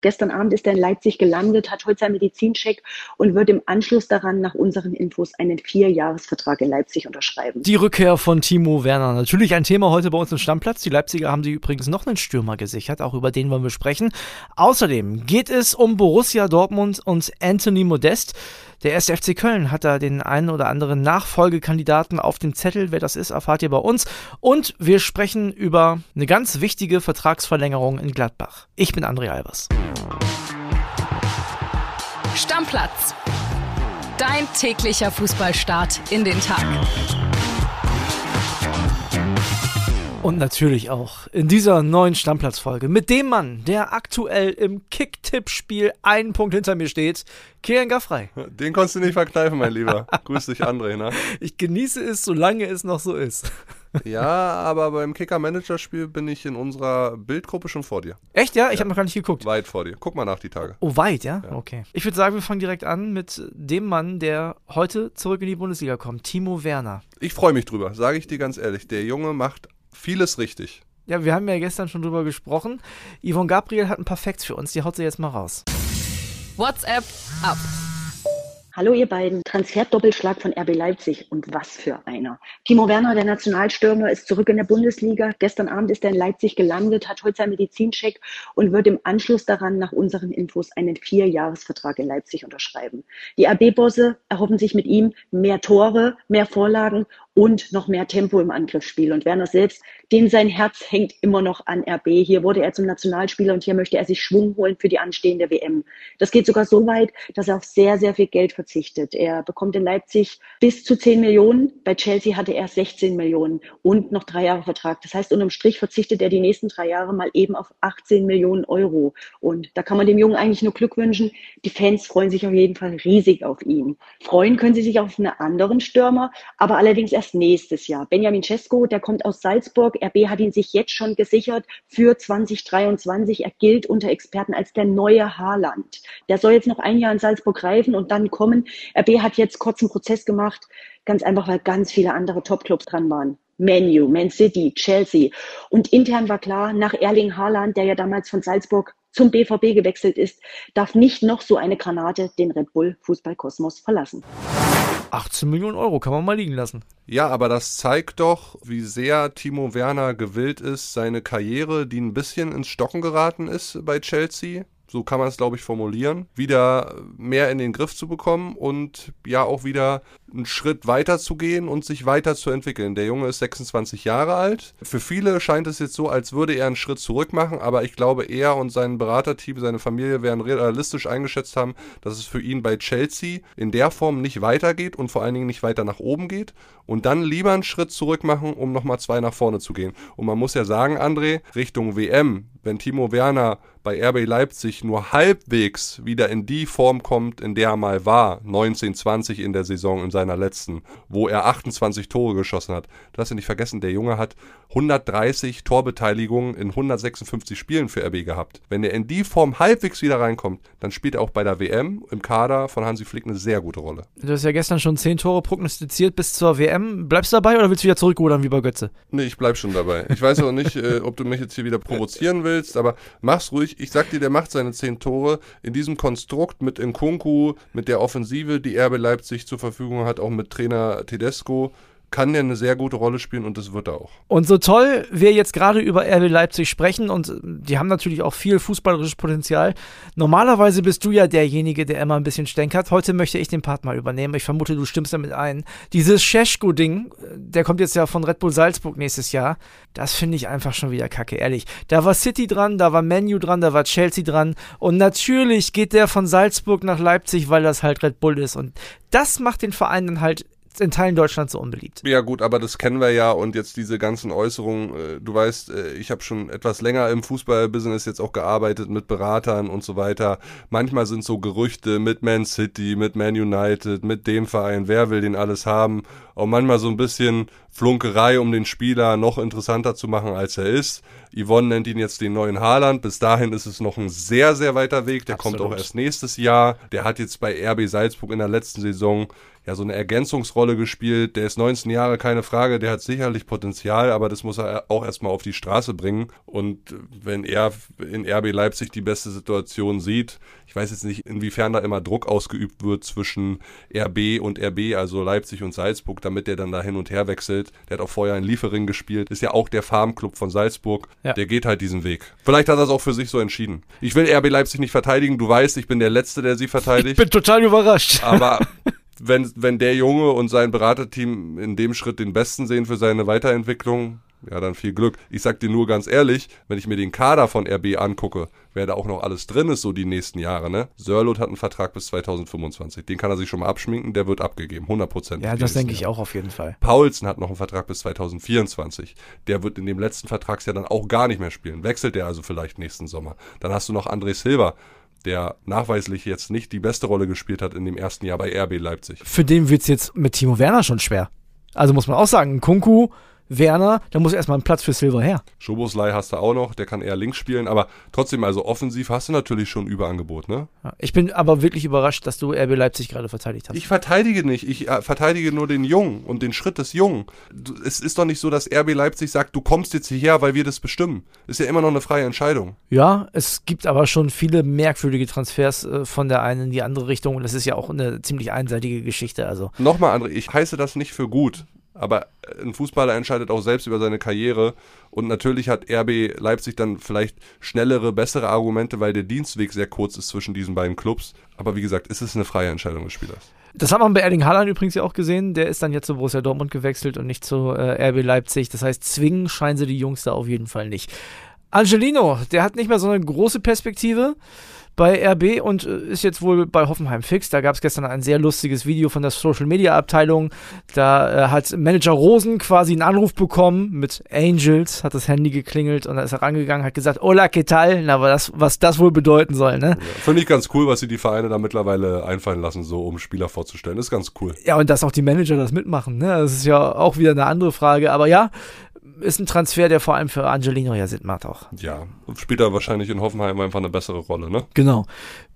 Gestern Abend ist er in Leipzig gelandet, hat heute seinen Medizincheck und wird im Anschluss daran nach unseren Infos einen Vierjahresvertrag in Leipzig unterschreiben. Die Rückkehr von Timo Werner. Natürlich ein Thema heute bei uns im Stammplatz. Die Leipziger haben sie übrigens noch einen Stürmer gesichert, auch über den wollen wir sprechen. Außerdem geht es um Borussia Dortmund und Anthony Modest. Der SFC Köln hat da den einen oder anderen Nachfolgekandidaten auf dem Zettel. Wer das ist, erfahrt ihr bei uns. Und wir sprechen über eine ganz wichtige Vertragsverlängerung in Gladbach. Ich bin André Albers. Stammplatz. Dein täglicher Fußballstart in den Tag. Und natürlich auch in dieser neuen Stammplatzfolge mit dem Mann, der aktuell im Kick-Tipp-Spiel einen Punkt hinter mir steht, Kieran Gaffrey. Den konntest du nicht verkneifen, mein Lieber. Grüß dich, André. Ne? Ich genieße es, solange es noch so ist. Ja, aber beim Kicker-Manager-Spiel bin ich in unserer Bildgruppe schon vor dir. Echt, ja? Ich ja. habe noch gar nicht geguckt. Weit vor dir. Guck mal nach die Tage. Oh, weit, ja? ja? Okay. Ich würde sagen, wir fangen direkt an mit dem Mann, der heute zurück in die Bundesliga kommt, Timo Werner. Ich freue mich drüber, sage ich dir ganz ehrlich. Der Junge macht vieles richtig. Ja, wir haben ja gestern schon drüber gesprochen. Yvonne Gabriel hat ein paar Facts für uns, die haut sie jetzt mal raus. WhatsApp ab. Hallo ihr beiden, Transfer-Doppelschlag von RB Leipzig und was für einer. Timo Werner, der Nationalstürmer, ist zurück in der Bundesliga. Gestern Abend ist er in Leipzig gelandet, hat heute seinen Medizincheck und wird im Anschluss daran nach unseren Infos einen Vierjahresvertrag in Leipzig unterschreiben. Die RB-Bosse erhoffen sich mit ihm mehr Tore, mehr Vorlagen und noch mehr Tempo im Angriffsspiel. Und Werner selbst, dem sein Herz hängt immer noch an RB. Hier wurde er zum Nationalspieler und hier möchte er sich Schwung holen für die anstehende WM. Das geht sogar so weit, dass er auf sehr, sehr viel Geld verzichtet. Er bekommt in Leipzig bis zu 10 Millionen. Bei Chelsea hatte er 16 Millionen und noch drei Jahre Vertrag. Das heißt, unterm Strich verzichtet er die nächsten drei Jahre mal eben auf 18 Millionen Euro. Und da kann man dem Jungen eigentlich nur Glück wünschen. Die Fans freuen sich auf jeden Fall riesig auf ihn. Freuen können sie sich auf einen anderen Stürmer, aber allerdings erst erst nächstes Jahr. Benjamin Cesco, der kommt aus Salzburg. RB hat ihn sich jetzt schon gesichert für 2023. Er gilt unter Experten als der neue Haaland. Der soll jetzt noch ein Jahr in Salzburg reifen und dann kommen. RB hat jetzt kurzen Prozess gemacht, ganz einfach, weil ganz viele andere Topclubs dran waren. Manu, Man City, Chelsea. Und intern war klar, nach Erling Haaland, der ja damals von Salzburg zum BVB gewechselt ist, darf nicht noch so eine Granate den Red Bull Fußballkosmos verlassen. 18 Millionen Euro kann man mal liegen lassen. Ja, aber das zeigt doch, wie sehr Timo Werner gewillt ist, seine Karriere, die ein bisschen ins Stocken geraten ist bei Chelsea, so kann man es, glaube ich, formulieren, wieder mehr in den Griff zu bekommen und ja auch wieder einen Schritt weiter zu gehen und sich weiter zu entwickeln. Der Junge ist 26 Jahre alt. Für viele scheint es jetzt so, als würde er einen Schritt zurück machen, aber ich glaube, er und sein Beraterteam, seine Familie werden realistisch eingeschätzt haben, dass es für ihn bei Chelsea in der Form nicht weitergeht und vor allen Dingen nicht weiter nach oben geht und dann lieber einen Schritt zurück machen, um nochmal zwei nach vorne zu gehen. Und man muss ja sagen, André, Richtung WM, wenn Timo Werner bei RB Leipzig nur halbwegs wieder in die Form kommt, in der er mal war, 1920 in der Saison, in seiner letzten, wo er 28 Tore geschossen hat. Du hast ja nicht vergessen, der Junge hat 130 Torbeteiligungen in 156 Spielen für RB gehabt. Wenn er in die Form halbwegs wieder reinkommt, dann spielt er auch bei der WM im Kader von Hansi Flick eine sehr gute Rolle. Du hast ja gestern schon 10 Tore prognostiziert bis zur WM. Bleibst du dabei oder willst du wieder zurückrudern wie bei Götze? Nee, ich bleib schon dabei. Ich weiß auch nicht, äh, ob du mich jetzt hier wieder provozieren willst, aber mach's ruhig. Ich sag dir, der macht seine 10 Tore in diesem Konstrukt mit Nkunku, mit der Offensive, die RB Leipzig zur Verfügung hat, auch mit Trainer Tedesco kann der eine sehr gute Rolle spielen und das wird er auch. Und so toll wir jetzt gerade über RB Leipzig sprechen und die haben natürlich auch viel fußballerisches Potenzial. Normalerweise bist du ja derjenige, der immer ein bisschen stänkert. Heute möchte ich den Part mal übernehmen. Ich vermute, du stimmst damit ein. Dieses Scheschko-Ding, der kommt jetzt ja von Red Bull Salzburg nächstes Jahr. Das finde ich einfach schon wieder kacke, ehrlich. Da war City dran, da war Menu dran, da war Chelsea dran und natürlich geht der von Salzburg nach Leipzig, weil das halt Red Bull ist und das macht den Verein dann halt in Teilen Deutschlands so unbeliebt. Ja gut, aber das kennen wir ja und jetzt diese ganzen Äußerungen, äh, du weißt, äh, ich habe schon etwas länger im Fußballbusiness jetzt auch gearbeitet mit Beratern und so weiter. Manchmal sind so Gerüchte mit Man City, mit Man United, mit dem Verein, wer will den alles haben, auch manchmal so ein bisschen Flunkerei, um den Spieler noch interessanter zu machen, als er ist. Yvonne nennt ihn jetzt den neuen Haaland. Bis dahin ist es noch ein sehr, sehr weiter Weg. Der Absolut. kommt auch erst nächstes Jahr. Der hat jetzt bei RB Salzburg in der letzten Saison ja so eine Ergänzungsrolle gespielt. Der ist 19 Jahre, keine Frage. Der hat sicherlich Potenzial, aber das muss er auch erstmal auf die Straße bringen. Und wenn er in RB Leipzig die beste Situation sieht, ich weiß jetzt nicht, inwiefern da immer Druck ausgeübt wird zwischen RB und RB, also Leipzig und Salzburg, damit der dann da hin und her wechselt. Der hat auch vorher in Liefering gespielt, ist ja auch der Farmclub von Salzburg. Ja. Der geht halt diesen Weg. Vielleicht hat er es auch für sich so entschieden. Ich will RB Leipzig nicht verteidigen. Du weißt, ich bin der Letzte, der sie verteidigt. Ich bin total überrascht. Aber wenn, wenn der Junge und sein Beraterteam in dem Schritt den Besten sehen für seine Weiterentwicklung, ja, dann viel Glück. Ich sag dir nur ganz ehrlich, wenn ich mir den Kader von RB angucke, wer da auch noch alles drin ist, so die nächsten Jahre, ne? Sörlot hat einen Vertrag bis 2025. Den kann er sich schon mal abschminken, der wird abgegeben, 100% Ja, das denke ich auch auf jeden Fall. Paulsen hat noch einen Vertrag bis 2024. Der wird in dem letzten Vertragsjahr dann auch gar nicht mehr spielen. Wechselt der also vielleicht nächsten Sommer. Dann hast du noch André Silva der nachweislich jetzt nicht die beste Rolle gespielt hat in dem ersten Jahr bei RB Leipzig. Für den wird es jetzt mit Timo Werner schon schwer. Also muss man auch sagen, Kunku Werner, da muss erstmal ein Platz für Silver her. Schoboslei hast du auch noch, der kann eher links spielen, aber trotzdem, also offensiv hast du natürlich schon Überangebot, ne? Ich bin aber wirklich überrascht, dass du RB Leipzig gerade verteidigt hast. Ich verteidige nicht, ich äh, verteidige nur den Jungen und den Schritt des Jungen. Es ist doch nicht so, dass RB Leipzig sagt, du kommst jetzt hierher, weil wir das bestimmen. Ist ja immer noch eine freie Entscheidung. Ja, es gibt aber schon viele merkwürdige Transfers äh, von der einen in die andere Richtung und das ist ja auch eine ziemlich einseitige Geschichte. Also. Nochmal, André, ich heiße das nicht für gut aber ein Fußballer entscheidet auch selbst über seine Karriere. Und natürlich hat RB Leipzig dann vielleicht schnellere, bessere Argumente, weil der Dienstweg sehr kurz ist zwischen diesen beiden Clubs. Aber wie gesagt, ist es eine freie Entscheidung des Spielers. Das haben wir bei Erling Haaland übrigens ja auch gesehen. Der ist dann jetzt zu Borussia Dortmund gewechselt und nicht zu äh, RB Leipzig. Das heißt, zwingen scheinen sie die Jungs da auf jeden Fall nicht. Angelino, der hat nicht mehr so eine große Perspektive bei RB und äh, ist jetzt wohl bei Hoffenheim fix. Da gab es gestern ein sehr lustiges Video von der Social Media Abteilung. Da äh, hat Manager Rosen quasi einen Anruf bekommen mit Angels, hat das Handy geklingelt und da ist er rangegangen, hat gesagt, Hola, ¿qué tal? Na, aber das, was das wohl bedeuten soll, ne? Ja, Finde ich ganz cool, was sie die Vereine da mittlerweile einfallen lassen, so um Spieler vorzustellen. ist ganz cool. Ja, und dass auch die Manager das mitmachen, ne? Das ist ja auch wieder eine andere Frage. Aber ja, ist ein Transfer, der vor allem für Angelino ja Sinn macht auch. Ja, spielt er wahrscheinlich in Hoffenheim einfach eine bessere Rolle, ne? Genau.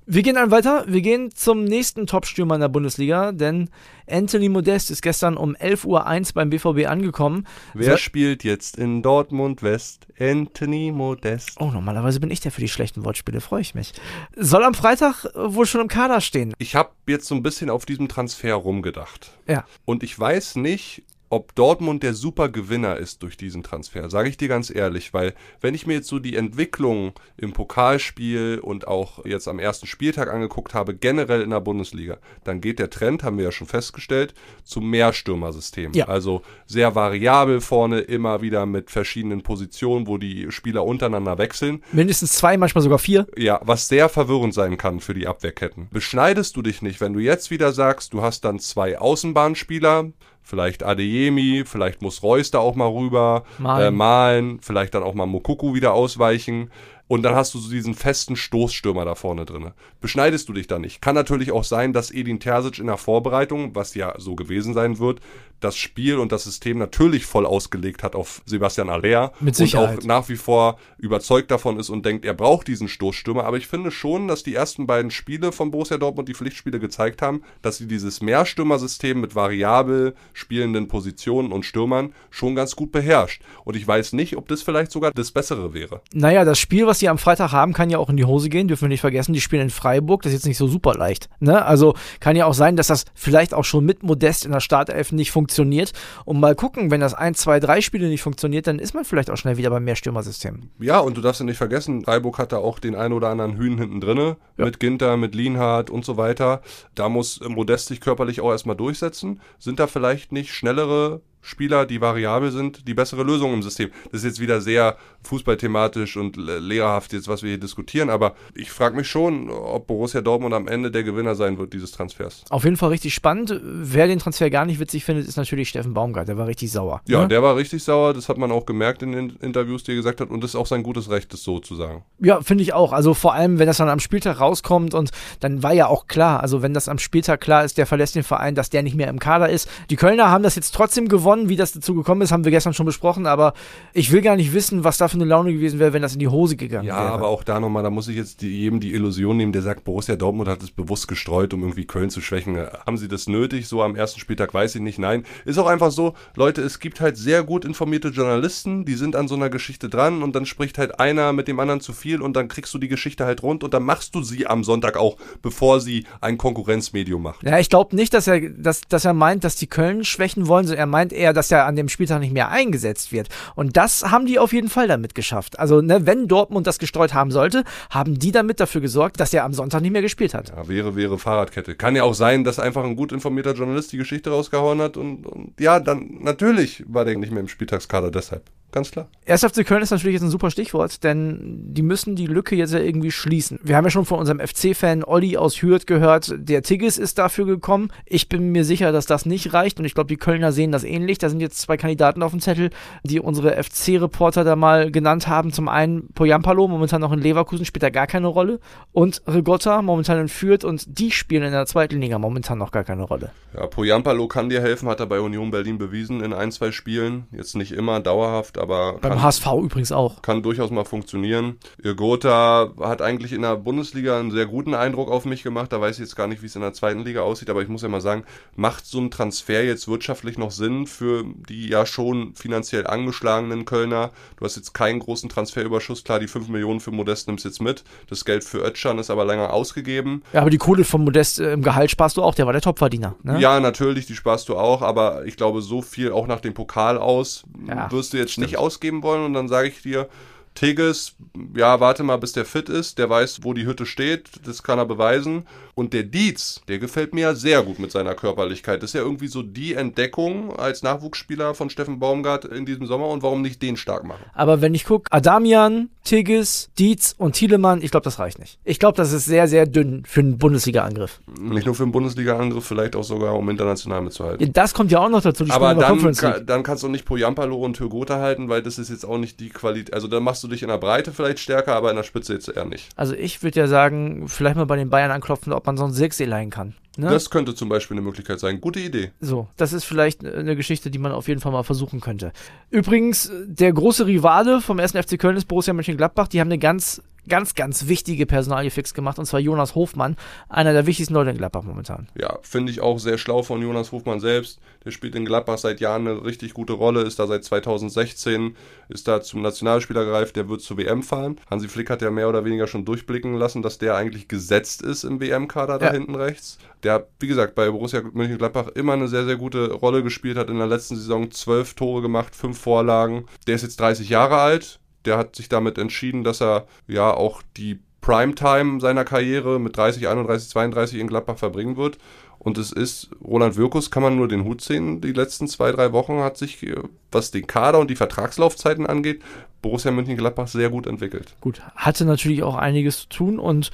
Wir gehen dann weiter. Wir gehen zum nächsten Top-Stürmer in der Bundesliga, denn Anthony Modest ist gestern um 11.01 Uhr beim BVB angekommen. Wer so spielt jetzt in Dortmund West? Anthony Modest. Oh, normalerweise bin ich der für die schlechten Wortspiele, freue ich mich. Soll am Freitag wohl schon im Kader stehen. Ich habe jetzt so ein bisschen auf diesem Transfer rumgedacht. Ja. Und ich weiß nicht, ob Dortmund der super Gewinner ist durch diesen Transfer, sage ich dir ganz ehrlich, weil wenn ich mir jetzt so die Entwicklung im Pokalspiel und auch jetzt am ersten Spieltag angeguckt habe, generell in der Bundesliga, dann geht der Trend, haben wir ja schon festgestellt, zum Mehrstürmersystem. Ja. Also sehr variabel vorne, immer wieder mit verschiedenen Positionen, wo die Spieler untereinander wechseln. Mindestens zwei, manchmal sogar vier. Ja, was sehr verwirrend sein kann für die Abwehrketten. Beschneidest du dich nicht, wenn du jetzt wieder sagst, du hast dann zwei Außenbahnspieler, vielleicht Adeyemi, vielleicht muss Reus da auch mal rüber malen. Äh, malen, vielleicht dann auch mal Mokuku wieder ausweichen. Und dann hast du so diesen festen Stoßstürmer da vorne drin. Beschneidest du dich da nicht. Kann natürlich auch sein, dass Edin Terzic in der Vorbereitung, was ja so gewesen sein wird, das Spiel und das System natürlich voll ausgelegt hat auf Sebastian Aller. Mit Sicherheit. Und auch nach wie vor überzeugt davon ist und denkt, er braucht diesen Stoßstürmer. Aber ich finde schon, dass die ersten beiden Spiele von Borussia Dortmund, die Pflichtspiele, gezeigt haben, dass sie dieses Mehrstürmersystem mit variabel spielenden Positionen und Stürmern schon ganz gut beherrscht. Und ich weiß nicht, ob das vielleicht sogar das Bessere wäre. Naja, das Spiel, was sie am Freitag haben, kann ja auch in die Hose gehen. Dürfen wir nicht vergessen, die spielen in Freiburg. Das ist jetzt nicht so super leicht. Ne? Also kann ja auch sein, dass das vielleicht auch schon mit Modest in der Startelf nicht funktioniert. Und mal gucken, wenn das 1, 2, 3 Spiele nicht funktioniert, dann ist man vielleicht auch schnell wieder beim Mehrstürmersystem. Ja, und du darfst ja nicht vergessen, Freiburg hat da auch den ein oder anderen Hühn hinten drin, ja. mit Ginter, mit Lienhardt und so weiter. Da muss Modest sich körperlich auch erstmal durchsetzen. Sind da vielleicht nicht schnellere Spieler, die variabel sind, die bessere Lösung im System. Das ist jetzt wieder sehr fußballthematisch und lehrerhaft jetzt, was wir hier diskutieren, aber ich frage mich schon, ob Borussia Dortmund am Ende der Gewinner sein wird dieses Transfers. Auf jeden Fall richtig spannend. Wer den Transfer gar nicht witzig findet, ist natürlich Steffen Baumgart. Der war richtig sauer. Ja, ne? der war richtig sauer. Das hat man auch gemerkt in den Interviews, die er gesagt hat. Und das ist auch sein gutes Recht, das so zu sagen. Ja, finde ich auch. Also vor allem, wenn das dann am Spieltag rauskommt und dann war ja auch klar, also wenn das am Spieltag klar ist, der verlässt den Verein, dass der nicht mehr im Kader ist. Die Kölner haben das jetzt trotzdem gewonnen davon. Wie das dazu gekommen ist, haben wir gestern schon besprochen, aber ich will gar nicht wissen, was da für eine Laune gewesen wäre, wenn das in die Hose gegangen Ja, wäre. aber auch da nochmal, da muss ich jetzt die, jedem die Illusion nehmen, der sagt, Borussia Dortmund hat es bewusst gestreut, um irgendwie Köln zu schwächen. Haben sie das nötig? So am ersten Spieltag weiß ich nicht. Nein. Ist auch einfach so, Leute, es gibt halt sehr gut informierte Journalisten, die sind an so einer Geschichte dran und dann spricht halt einer mit dem anderen zu viel und dann kriegst du die Geschichte halt rund und dann machst du sie am Sonntag auch, bevor sie ein Konkurrenzmedium macht. Ja, ich glaube nicht, dass er, dass, dass er meint, dass die Köln schwächen wollen, sondern er meint eher, dass er an dem Spieltag nicht mehr eingesetzt wird. Und das haben die auf jeden Fall damit geschafft. Also, ne, wenn Dortmund das gestreut haben sollte, haben die damit dafür gesorgt, dass er am Sonntag nicht mehr gespielt hat. Ja, wäre, wäre Fahrradkette. Kann ja auch sein, dass einfach ein gut informierter Journalist die Geschichte rausgehauen hat und, und ja, dann natürlich war der nicht mehr im Spieltagskader deshalb. Ganz klar. 1. FC Köln ist natürlich jetzt ein super Stichwort, denn die müssen die Lücke jetzt ja irgendwie schließen. Wir haben ja schon von unserem FC-Fan Olli aus Hürth gehört, der Tigges ist dafür gekommen. Ich bin mir sicher, dass das nicht reicht und ich glaube, die Kölner sehen das ähnlich. Da sind jetzt zwei Kandidaten auf dem Zettel, die unsere FC-Reporter da mal genannt haben. Zum einen Poyampalo, momentan noch in Leverkusen, spielt da gar keine Rolle. Und Rigotta, momentan in Fürth und die spielen in der zweiten Liga momentan noch gar keine Rolle. Ja, Poyampalo kann dir helfen, hat er bei Union Berlin bewiesen in ein, zwei Spielen. Jetzt nicht immer dauerhaft, aber Beim kann, HSV übrigens auch. kann durchaus mal funktionieren. Irgota hat eigentlich in der Bundesliga einen sehr guten Eindruck auf mich gemacht. Da weiß ich jetzt gar nicht, wie es in der zweiten Liga aussieht, aber ich muss ja mal sagen, macht so ein Transfer jetzt wirtschaftlich noch Sinn für die ja schon finanziell angeschlagenen Kölner? Du hast jetzt keinen großen Transferüberschuss. Klar, die 5 Millionen für Modest nimmst jetzt mit. Das Geld für Ötschan ist aber länger ausgegeben. Ja, aber die Kohle vom Modest äh, im Gehalt sparst du auch, der war der Topverdiener. Ne? Ja, natürlich, die sparst du auch, aber ich glaube, so viel auch nach dem Pokal aus Ja, wirst du jetzt nicht ausgeben wollen. Und dann sage ich dir, Tigges, ja, warte mal, bis der fit ist, der weiß, wo die Hütte steht, das kann er beweisen. Und der Dietz, der gefällt mir ja sehr gut mit seiner Körperlichkeit. Das ist ja irgendwie so die Entdeckung als Nachwuchsspieler von Steffen Baumgart in diesem Sommer und warum nicht den stark machen? Aber wenn ich gucke, Adamian, Tigges, Dietz und Thielemann, ich glaube, das reicht nicht. Ich glaube, das ist sehr, sehr dünn für einen Bundesliga-Angriff. Nicht nur für einen Bundesliga-Angriff, vielleicht auch sogar, um international mitzuhalten. Ja, Das kommt ja auch noch dazu. Die Aber dann, Conference League. ka- dann kannst du nicht Poyampalo und Hürgota halten, weil das ist jetzt auch nicht die Qualität. Also dann machst du dich in der Breite vielleicht stärker, aber in der Spitze jetzt eher nicht. Also ich würde ja sagen, vielleicht mal bei den Bayern anklopfen, ob man so einen Sirksee leihen kann. Ne? Das könnte zum Beispiel eine Möglichkeit sein. Gute Idee. So, das ist vielleicht eine Geschichte, die man auf jeden Fall mal versuchen könnte. Übrigens, der große Rivale vom 1. FC Köln ist Borussia Mönchengladbach. Die haben eine ganz, ganz, ganz wichtige Personalie fix gemacht, und zwar Jonas Hofmann, einer der wichtigsten Leute in Gladbach momentan. Ja, finde ich auch sehr schlau von Jonas Hofmann selbst. Der spielt in Gladbach seit Jahren eine richtig gute Rolle, ist da seit 2016, ist da zum Nationalspieler gereift, der wird zur WM fahren. Hansi Flick hat ja mehr oder weniger schon durchblicken lassen, dass der eigentlich gesetzt ist im WM-Kader da Ja. hinten rechts. Der wie gesagt, bei Borussia Mönchengladbach immer eine sehr, sehr gute Rolle gespielt, hat in der letzten Saison zwölf Tore gemacht, fünf Vorlagen. Der ist jetzt 30 Jahre alt. Der hat sich damit entschieden, dass er ja auch die Primetime seiner Karriere mit 30, 31, 32 in Gladbach verbringen wird. Und es ist, Roland Wirkus kann man nur den Hut ziehen. Die letzten zwei, drei Wochen hat sich, äh, was den Kader und die Vertragslaufzeiten angeht, Borussia Mönchengladbach sehr gut entwickelt. Gut, hatte natürlich auch einiges zu tun und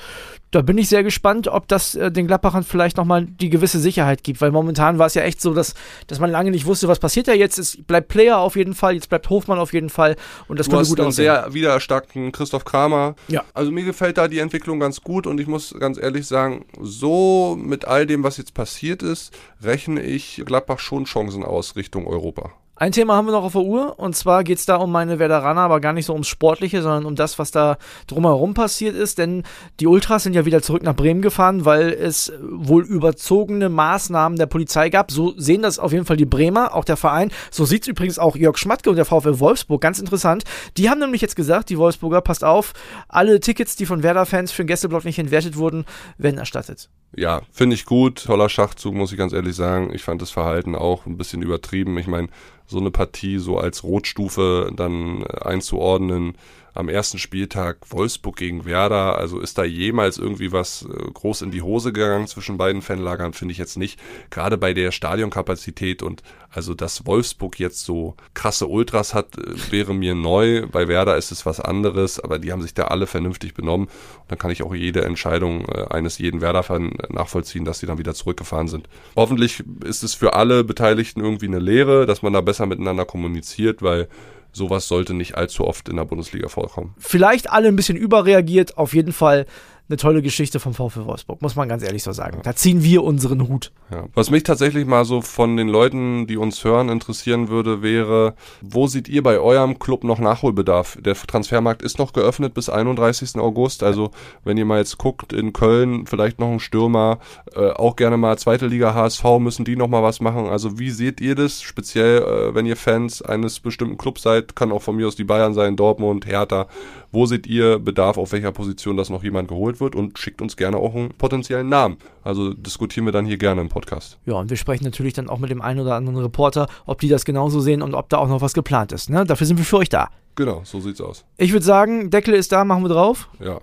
da bin ich sehr gespannt, ob das äh, den Gladbachern vielleicht nochmal die gewisse Sicherheit gibt, weil momentan war es ja echt so, dass, dass man lange nicht wusste, was passiert da jetzt. Es bleibt Player auf jeden Fall, jetzt bleibt Hofmann auf jeden Fall und das Du könnte gut einen aussehen. sehr wiedererstarkten Christoph Kramer. Ja. Also mir gefällt da die Entwicklung ganz gut und ich muss ganz ehrlich sagen, so mit all dem, was jetzt passiert ist, rechne ich Gladbach schon Chancen aus Richtung Europa. Ein Thema haben wir noch auf der Uhr und zwar geht es da um meine Werderaner, aber gar nicht so ums Sportliche, sondern um das, was da drumherum passiert ist. Denn die Ultras sind ja wieder zurück nach Bremen gefahren, weil es wohl überzogene Maßnahmen der Polizei gab. So sehen das auf jeden Fall die Bremer, auch der Verein. So sieht es übrigens auch Jörg Schmatke und der VfL Wolfsburg. Ganz interessant. Die haben nämlich jetzt gesagt, die Wolfsburger, passt auf, alle Tickets, die von Werder-Fans für den Gästeblock nicht entwertet wurden, werden erstattet. Ja, finde ich gut. Toller Schachzug, muss ich ganz ehrlich sagen. Ich fand das Verhalten auch ein bisschen übertrieben. Ich meine, so eine Partie so als Rotstufe dann äh, einzuordnen am ersten Spieltag Wolfsburg gegen Werder, also ist da jemals irgendwie was äh, groß in die Hose gegangen zwischen beiden Fanlagern, finde ich jetzt nicht. Gerade bei der Stadionkapazität und also, dass Wolfsburg jetzt so krasse Ultras hat, äh, wäre mir neu. Bei Werder ist es was anderes, aber die haben sich da alle vernünftig benommen. Und dann kann ich auch jede Entscheidung äh, eines jeden Werder-Fan nachvollziehen, dass sie dann wieder zurückgefahren sind. Hoffentlich ist es für alle Beteiligten irgendwie eine Lehre, dass man da besser miteinander kommuniziert, weil sowas sollte nicht allzu oft in der Bundesliga vorkommen. Vielleicht alle ein bisschen überreagiert, auf jeden Fall eine tolle Geschichte vom VfL Wolfsburg, muss man ganz ehrlich so sagen. Da ziehen wir unseren Hut. Ja. Was mich tatsächlich mal so von den Leuten, die uns hören, interessieren würde, wäre, wo seht ihr bei eurem Club noch Nachholbedarf? Der Transfermarkt ist noch geöffnet bis 31. August. Also wenn ihr mal jetzt guckt, in Köln vielleicht noch ein Stürmer, äh, auch gerne mal zweite Liga HSV, müssen die noch mal was machen. Also wie seht ihr das? Speziell, äh, wenn ihr Fans eines bestimmten Clubs seid, kann auch von mir aus die Bayern sein, Dortmund, Hertha. Wo seht ihr Bedarf, auf welcher Position, dass noch jemand geholt wird? Und schickt uns gerne auch einen potenziellen Namen. Also diskutieren wir dann hier gerne im Podcast. Ja, und wir sprechen natürlich dann auch mit dem einen oder anderen Reporter, ob die das genauso sehen und ob da auch noch was geplant ist. Ne? Dafür sind wir für euch da. Genau, so sieht's aus. Ich würde sagen, Deckel ist da, machen wir drauf. Ja.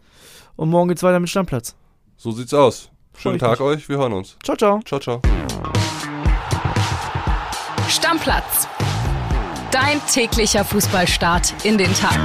Und morgen geht's weiter mit Stammplatz. So sieht's aus. Schönen Tag euch, wir hören uns. Ciao, ciao. Ciao, ciao. Stammplatz. Dein täglicher Fußballstart in den Tag.